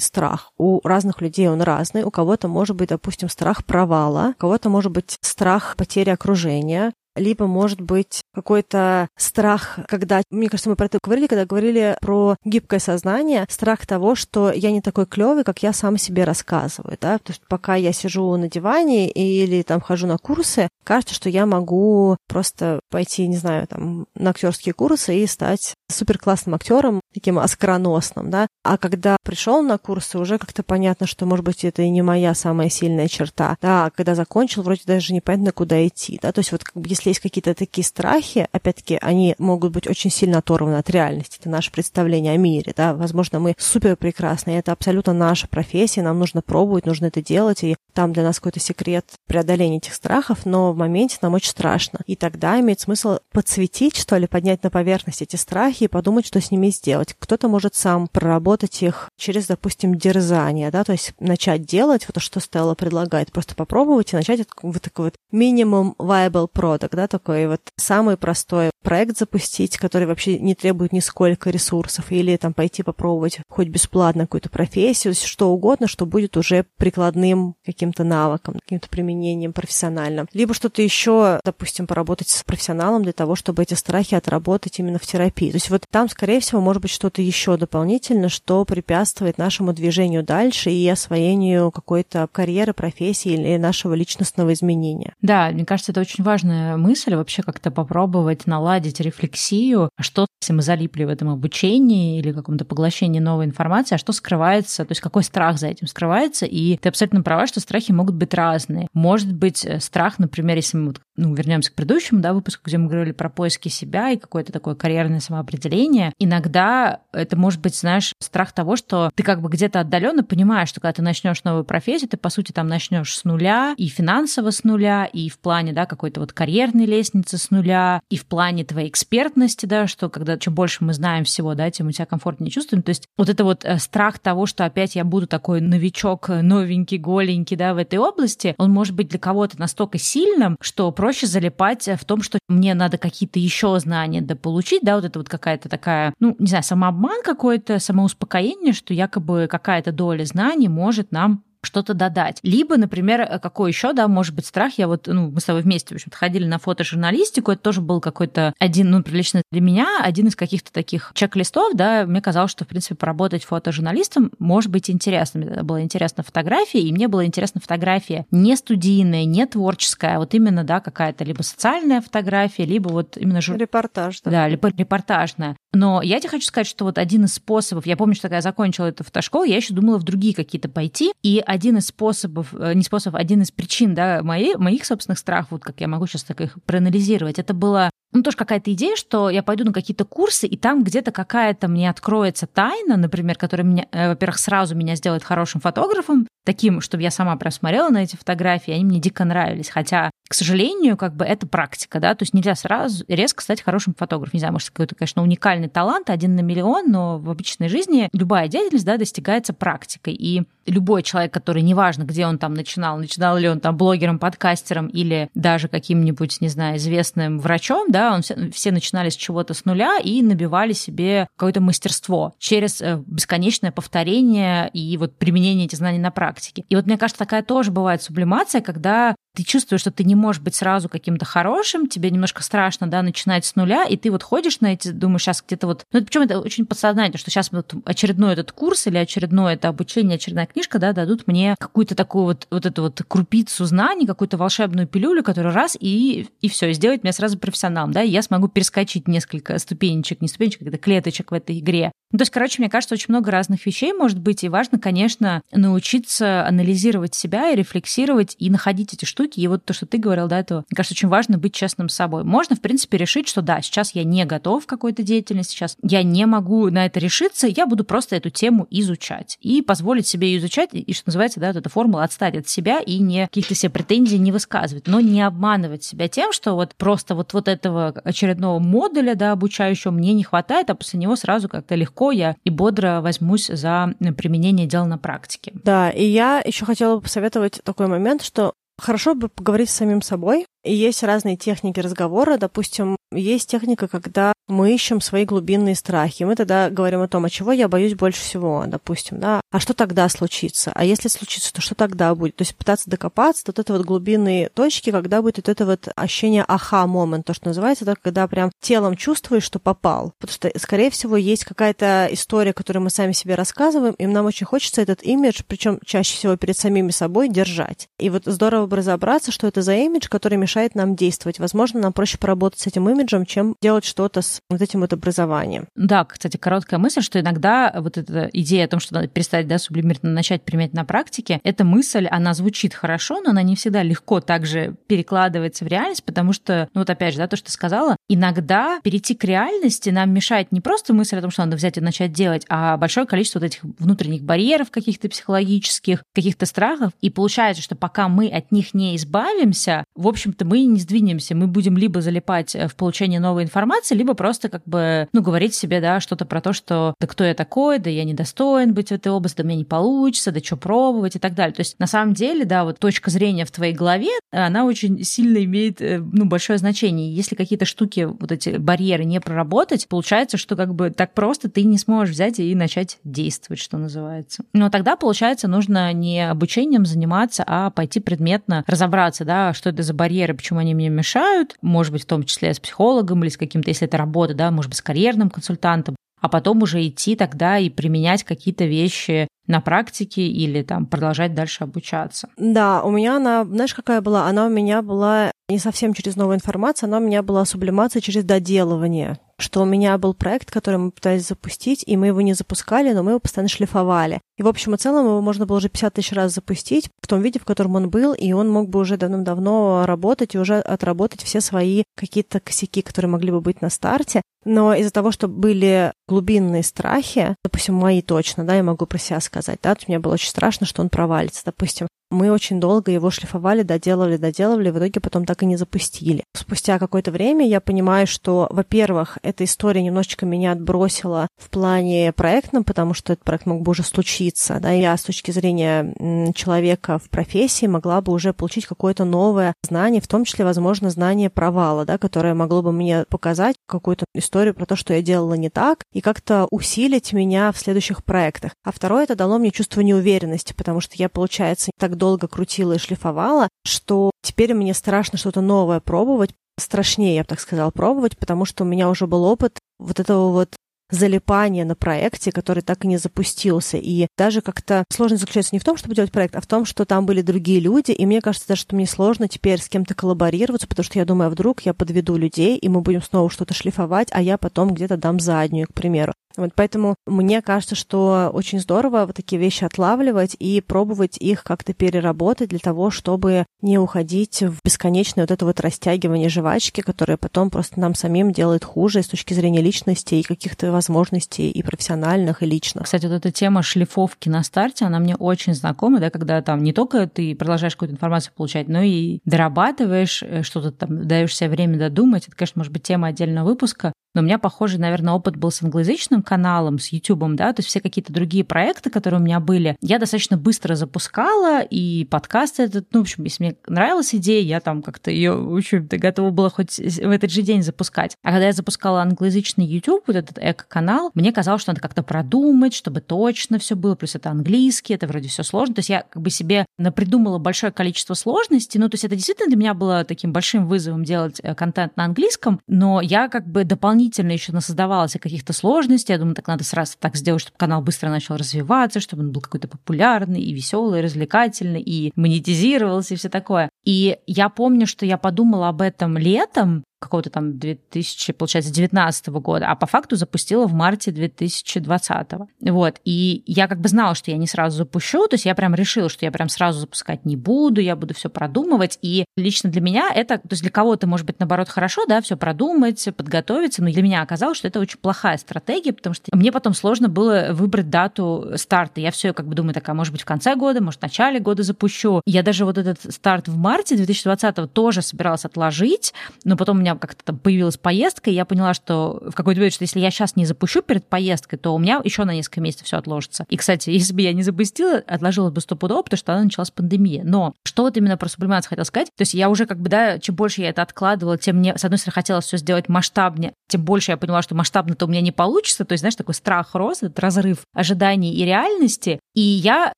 [SPEAKER 2] страх. У разных людей он разный. У кого-то может быть, допустим, страх провала, у кого-то может быть страх потери окружения, либо, может быть, какой-то страх, когда, мне кажется, мы про это говорили, когда говорили про гибкое сознание, страх того, что я не такой клевый, как я сам себе рассказываю, да, потому что пока я сижу на диване или там хожу на курсы, кажется, что я могу просто пойти, не знаю, там, на актерские курсы и стать супер классным актером, таким оскароносным, да. А когда пришел на курсы, уже как-то понятно, что, может быть, это и не моя самая сильная черта. Да, а когда закончил, вроде даже непонятно, куда идти, да. То есть вот как бы, есть какие-то такие страхи, опять-таки, они могут быть очень сильно оторваны от реальности. Это наше представление о мире, да. Возможно, мы супер прекрасны, это абсолютно наша профессия, нам нужно пробовать, нужно это делать, и там для нас какой-то секрет преодоления этих страхов, но в моменте нам очень страшно. И тогда имеет смысл подсветить, что ли, поднять на поверхность эти страхи и подумать, что с ними сделать. Кто-то может сам проработать их через, допустим, дерзание, да, то есть начать делать вот то, что Стелла предлагает, просто попробовать и начать вот такой вот минимум viable product, да, такой вот самый простой проект запустить, который вообще не требует нисколько ресурсов, или там пойти попробовать хоть бесплатно какую-то профессию, что угодно, что будет уже прикладным каким-то навыком, каким-то применением профессиональным. Либо что-то еще, допустим, поработать с профессионалом для того, чтобы эти страхи отработать именно в терапии. То есть вот там, скорее всего, может быть что-то еще дополнительно, что препятствует нашему движению дальше и освоению какой-то карьеры, профессии или нашего личностного изменения.
[SPEAKER 1] Да, мне кажется, это очень важная мысль вообще как-то попробовать наладить рефлексию, а что если мы залипли в этом обучении или каком-то поглощении новой информации, а что скрывается, то есть какой страх за этим скрывается, и ты абсолютно права, что страхи могут быть разные. Может быть, э, страх, например, если мы ну, вернемся к предыдущему да, выпуску, где мы говорили про поиски себя и какое-то такое карьерное самоопределение, иногда это может быть, знаешь, страх того, что ты как бы где-то отдаленно понимаешь, что когда ты начнешь новую профессию, ты, по сути, там начнешь с нуля, и финансово с нуля, и в плане, да, какой-то вот карьерной лестницы с нуля, и в плане твоей экспертности, да, что когда чем больше мы знаем всего, да, тем мы себя комфортнее чувствуем. То есть вот это вот э, страх того, что опять я буду такой новичок, новенький, голенький, да, в этой области, он может быть для кого-то настолько сильным, что проще залипать в том, что мне надо какие-то еще знания дополучить, да, вот это вот какая-то такая, ну, не знаю, самообман какой-то, самоуспокоение, что якобы какая-то доля знаний может нам что-то додать. Либо, например, э, какой еще, да, может быть страх. Я вот, ну, мы с тобой вместе, в общем-то, ходили на фотожурналистику. Это тоже был какой-то один, ну, прилично для меня, один из каких-то таких чек-листов, да. Мне казалось, что, в принципе, поработать фотожурналистом может быть интересно. Мне было интересно фотография, и мне было интересно фотография не студийная, не творческая, а вот именно, да, какая-то либо социальная фотография, либо вот именно...
[SPEAKER 2] Жур... Репортаж.
[SPEAKER 1] Да, либо репортажная. Но я тебе хочу сказать, что вот один из способов, я помню, что когда я закончила эту фотошколу, я еще думала в другие какие-то пойти, и один из способов, э, не способ, один из причин, да, моей, моих собственных страхов, вот как я могу сейчас так их проанализировать, это было ну, тоже какая-то идея, что я пойду на какие-то курсы, и там где-то какая-то мне откроется тайна, например, которая меня, э, во-первых, сразу меня сделает хорошим фотографом, таким, чтобы я сама просмотрела на эти фотографии, они мне дико нравились. Хотя, к сожалению, как бы это практика, да, то есть нельзя сразу резко стать хорошим фотографом. Не знаю, может, какой-то, конечно, уникальный талант, один на миллион, но в обычной жизни любая деятельность, да, достигается практикой. И любой человек, который, неважно, где он там начинал, начинал ли он там блогером, подкастером или даже каким-нибудь, не знаю, известным врачом, да, он все, все начинали с чего-то с нуля и набивали себе какое-то мастерство через э, бесконечное повторение и вот применение этих знаний на практике. И вот мне кажется, такая тоже бывает сублимация, когда ты чувствуешь, что ты не можешь быть сразу каким-то хорошим, тебе немножко страшно, да, начинать с нуля, и ты вот ходишь на эти, думаешь, сейчас где-то вот... Ну, причем это очень подсознательно, что сейчас вот очередной этот курс или очередное это обучение, очередная книжка, да, дадут мне какую-то такую вот, вот эту вот крупицу знаний, какую-то волшебную пилюлю, которая раз, и, и все, и сделает меня сразу профессионалом, да, и я смогу перескочить несколько ступенечек, не ступенечек, это клеточек в этой игре. Ну, то есть, короче, мне кажется, очень много разных вещей может быть, и важно, конечно, научиться анализировать себя и рефлексировать, и находить эти штуки, и вот то, что ты говорил до этого, мне кажется, очень важно быть честным с собой. Можно, в принципе, решить, что да, сейчас я не готов к какой-то деятельности, сейчас я не могу на это решиться, я буду просто эту тему изучать и позволить себе ее изучать, и, что называется, да, вот эта формула отстать от себя и не каких-то себе претензий не высказывать, но не обманывать себя тем, что вот просто вот, вот этого очередного модуля, да, обучающего мне не хватает, а после него сразу как-то легко я и бодро возьмусь за применение дел на практике.
[SPEAKER 2] Да, и я еще хотела бы посоветовать такой момент, что Хорошо бы поговорить с самим собой, есть разные техники разговора. Допустим, есть техника, когда мы ищем свои глубинные страхи. Мы тогда говорим о том, а чего я боюсь больше всего, допустим, да. А что тогда случится? А если случится, то что тогда будет? То есть пытаться докопаться до вот этой вот глубинные точки, когда будет вот это вот ощущение аха-момент, то, что называется, да, когда прям телом чувствуешь, что попал. Потому что, скорее всего, есть какая-то история, которую мы сами себе рассказываем, и нам очень хочется этот имидж, причем чаще всего перед самими собой, держать. И вот здорово бы разобраться, что это за имидж, который мешает нам действовать. Возможно, нам проще поработать с этим имиджем, чем делать что-то с вот этим вот образованием.
[SPEAKER 1] Да, кстати, короткая мысль, что иногда вот эта идея о том, что надо перестать да, сублимировать, начать применять на практике, эта мысль, она звучит хорошо, но она не всегда легко также перекладывается в реальность, потому что, ну вот опять же, да, то, что ты сказала, иногда перейти к реальности нам мешает не просто мысль о том, что надо взять и начать делать, а большое количество вот этих внутренних барьеров каких-то психологических, каких-то страхов. И получается, что пока мы от них не избавимся, в общем-то, общем-то, мы не сдвинемся. Мы будем либо залипать в получение новой информации, либо просто как бы, ну, говорить себе, да, что-то про то, что да кто я такой, да я недостоин быть в этой области, да мне не получится, да что пробовать и так далее. То есть, на самом деле, да, вот точка зрения в твоей голове, она очень сильно имеет, э, ну, большое значение. Если какие-то штуки, вот эти барьеры не проработать, получается, что как бы так просто ты не сможешь взять и начать действовать, что называется. Но тогда, получается, нужно не обучением заниматься, а пойти предметно разобраться, да, что это за барьеры, почему они мне мешают, может быть, в том числе с психологом или с каким-то, если это работа, да, может быть, с карьерным консультантом, а потом уже идти тогда и применять какие-то вещи на практике или там продолжать дальше обучаться.
[SPEAKER 2] Да, у меня она, знаешь, какая была? Она у меня была не совсем через новую информацию, она у меня была сублимация через доделывание что у меня был проект, который мы пытались запустить, и мы его не запускали, но мы его постоянно шлифовали. И, в общем и целом, его можно было уже 50 тысяч раз запустить в том виде, в котором он был, и он мог бы уже давным-давно работать и уже отработать все свои какие-то косяки, которые могли бы быть на старте. Но из-за того, что были глубинные страхи, допустим, мои точно, да, я могу про себя сказать, да, мне было очень страшно, что он провалится, допустим. Мы очень долго его шлифовали, доделывали, доделывали, в итоге потом так и не запустили. Спустя какое-то время я понимаю, что, во-первых, эта история немножечко меня отбросила в плане проектном, потому что этот проект мог бы уже случиться, да, я с точки зрения человека в профессии могла бы уже получить какое-то новое знание, в том числе, возможно, знание провала, да, которое могло бы мне показать какую-то историю про то, что я делала не так, и как-то усилить меня в следующих проектах. А второе, это дало мне чувство неуверенности, потому что я, получается, так долго крутила и шлифовала, что теперь мне страшно что-то новое пробовать, страшнее, я бы так сказала, пробовать, потому что у меня уже был опыт вот этого вот залипания на проекте, который так и не запустился. И даже как-то сложность заключается не в том, чтобы делать проект, а в том, что там были другие люди, и мне кажется даже, что мне сложно теперь с кем-то коллаборироваться, потому что я думаю, а вдруг я подведу людей, и мы будем снова что-то шлифовать, а я потом где-то дам заднюю, к примеру. Вот поэтому мне кажется, что очень здорово вот такие вещи отлавливать и пробовать их как-то переработать для того, чтобы не уходить в бесконечное вот это вот растягивание жвачки, которое потом просто нам самим делает хуже с точки зрения личности и каких-то возможностей и профессиональных, и личных.
[SPEAKER 1] Кстати, вот эта тема шлифовки на старте, она мне очень знакома, да, когда там не только ты продолжаешь какую-то информацию получать, но и дорабатываешь, э, что-то там даешь себе время додумать. Это, конечно, может быть тема отдельного выпуска, но у меня похожий, наверное, опыт был с англоязычным каналом, с YouTube, да, то есть все какие-то другие проекты, которые у меня были, я достаточно быстро запускала, и подкаст этот, ну, в общем, если мне нравилась идея, я там как-то ее, в общем-то, готова была хоть в этот же день запускать. А когда я запускала англоязычный YouTube, вот этот эко-канал, мне казалось, что надо как-то продумать, чтобы точно все было, плюс это английский, это вроде все сложно. То есть я как бы себе напридумала большое количество сложностей, ну, то есть это действительно для меня было таким большим вызовом делать э, контент на английском, но я как бы дополнительно еще насоздавалось каких-то сложностей. Я думаю, так надо сразу так сделать, чтобы канал быстро начал развиваться, чтобы он был какой-то популярный и веселый, и развлекательный, и монетизировался, и все такое. И я помню, что я подумала об этом летом, какого-то там 2000, получается, 19 года, а по факту запустила в марте 2020. Вот. И я как бы знала, что я не сразу запущу, то есть я прям решила, что я прям сразу запускать не буду, я буду все продумывать. И лично для меня это, то есть для кого-то, может быть, наоборот, хорошо, да, все продумать, подготовиться, но для меня оказалось, что это очень плохая стратегия, потому что мне потом сложно было выбрать дату старта. Я все как бы думаю, такая, может быть, в конце года, может, в начале года запущу. Я даже вот этот старт в марте 2020 тоже собиралась отложить, но потом у меня меня как-то там появилась поездка, и я поняла, что в какой-то момент, что если я сейчас не запущу перед поездкой, то у меня еще на несколько месяцев все отложится. И, кстати, если бы я не запустила, отложила бы стопудово, потому что она началась пандемия. Но что вот именно про сублимацию хотела сказать? То есть я уже как бы, да, чем больше я это откладывала, тем мне, с одной стороны, хотелось все сделать масштабнее, тем больше я поняла, что масштабно-то у меня не получится. То есть, знаешь, такой страх рос, этот разрыв ожиданий и реальности. И я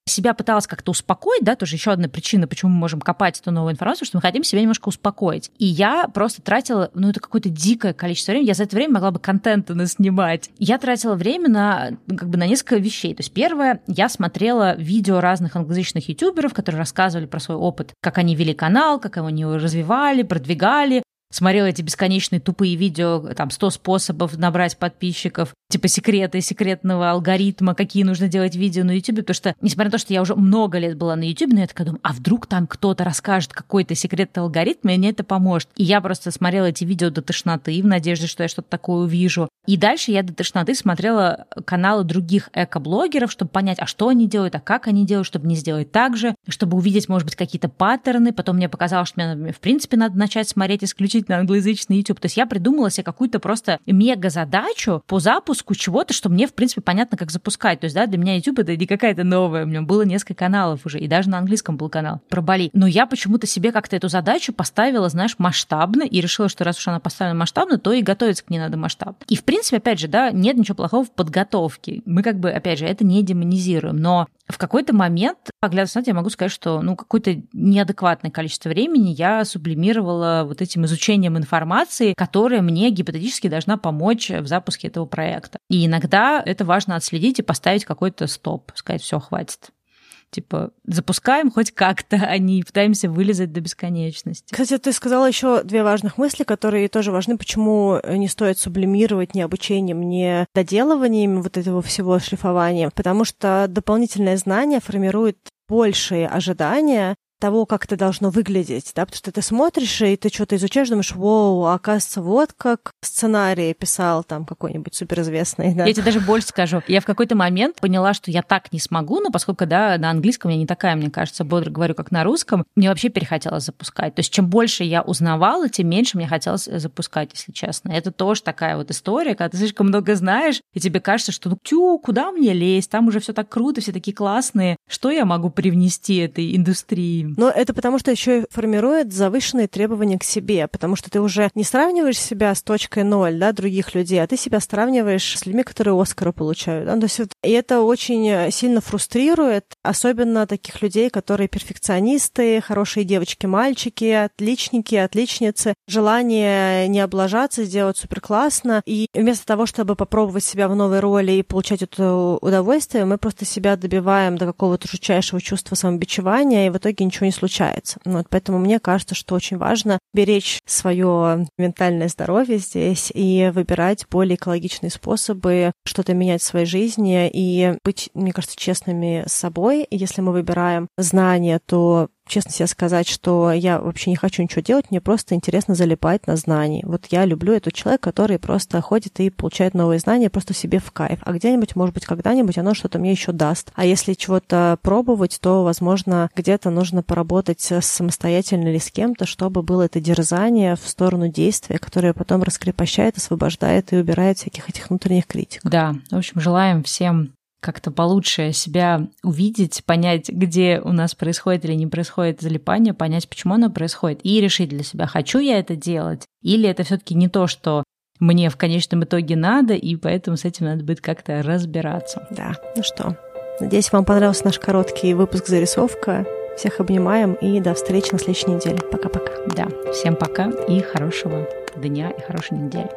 [SPEAKER 1] себя пыталась как-то успокоить, да, тоже еще одна причина, почему мы можем копать эту новую информацию, что мы хотим себя немножко успокоить. И я просто тратила ну, это какое-то дикое количество времени. Я за это время могла бы контента наснимать. Я тратила время на, как бы, на несколько вещей. То есть первое, я смотрела видео разных англоязычных ютуберов, которые рассказывали про свой опыт, как они вели канал, как его развивали, продвигали, смотрела эти бесконечные тупые видео, там, 100 способов набрать подписчиков, типа секреты секретного алгоритма, какие нужно делать видео на YouTube, потому что, несмотря на то, что я уже много лет была на YouTube, но я такая думаю, а вдруг там кто-то расскажет какой-то секретный алгоритм, и мне это поможет. И я просто смотрела эти видео до тошноты в надежде, что я что-то такое увижу. И дальше я до тошноты смотрела каналы других эко-блогеров, чтобы понять, а что они делают, а как они делают, чтобы не сделать так же, чтобы увидеть, может быть, какие-то паттерны. Потом мне показалось, что мне, в принципе, надо начать смотреть исключительно англоязычный YouTube. То есть я придумала себе какую-то просто мега-задачу по запуску чего-то, что мне, в принципе, понятно, как запускать. То есть, да, для меня YouTube это не какая-то новая. У меня было несколько каналов уже, и даже на английском был канал про Бали. Но я почему-то себе как-то эту задачу поставила, знаешь, масштабно, и решила, что раз уж она поставлена масштабно, то и готовиться к ней надо масштабно. И, в принципе, опять же, да, нет ничего плохого в подготовке. Мы как бы, опять же, это не демонизируем, но в какой-то момент, поглядывая назад, я могу сказать, что ну, какое-то неадекватное количество времени я сублимировала вот этим изучением информации, которая мне гипотетически должна помочь в запуске этого проекта. И иногда это важно отследить и поставить какой-то стоп, сказать, все, хватит. Типа, запускаем хоть как-то, а не пытаемся вылезать до бесконечности.
[SPEAKER 2] Кстати, ты сказала еще две важных мысли, которые тоже важны, почему не стоит сублимировать ни обучением, ни доделыванием вот этого всего шлифования, потому что дополнительное знание формирует большие ожидания, того, как это должно выглядеть, да, потому что ты смотришь, и ты что-то изучаешь, думаешь, вау, оказывается, вот как сценарий писал там какой-нибудь суперизвестный, да.
[SPEAKER 1] Я тебе даже больше скажу. Я в какой-то момент поняла, что я так не смогу, но поскольку, да, на английском я не такая, мне кажется, бодро говорю, как на русском, мне вообще перехотелось запускать. То есть чем больше я узнавала, тем меньше мне хотелось запускать, если честно. Это тоже такая вот история, когда ты слишком много знаешь, и тебе кажется, что ну тю, куда мне лезть, там уже все так круто, все такие классные, что я могу привнести этой индустрии?
[SPEAKER 2] Но это потому, что еще и формирует завышенные требования к себе, потому что ты уже не сравниваешь себя с точкой ноль, да, других людей, а ты себя сравниваешь с людьми, которые Оскара получают. Да? То есть, и это очень сильно фрустрирует, особенно таких людей, которые перфекционисты, хорошие девочки-мальчики, отличники, отличницы, желание не облажаться, сделать супер классно. И вместо того, чтобы попробовать себя в новой роли и получать это удовольствие, мы просто себя добиваем до какого-то жутчайшего чувства самобичевания, и в итоге ничего ничего не случается. Вот, поэтому мне кажется, что очень важно беречь свое ментальное здоровье здесь и выбирать более экологичные способы что-то менять в своей жизни и быть, мне кажется, честными с собой. Если мы выбираем знания, то честно себе сказать, что я вообще не хочу ничего делать, мне просто интересно залипать на знания. Вот я люблю этот человек, который просто ходит и получает новые знания просто себе в кайф. А где-нибудь, может быть, когда-нибудь оно что-то мне еще даст. А если чего-то пробовать, то, возможно, где-то нужно поработать самостоятельно или с кем-то, чтобы было это дерзание в сторону действия, которое потом раскрепощает, освобождает и убирает всяких этих внутренних критик.
[SPEAKER 1] Да, в общем, желаем всем как-то получше себя увидеть, понять, где у нас происходит или не происходит залипание, понять, почему оно происходит, и решить для себя, хочу я это делать, или это все-таки не то, что мне в конечном итоге надо, и поэтому с этим надо будет как-то разбираться.
[SPEAKER 2] Да, ну что, надеюсь, вам понравился наш короткий выпуск «Зарисовка». Всех обнимаем и до встречи на следующей неделе. Пока-пока.
[SPEAKER 1] Да, всем пока и хорошего дня и хорошей недели.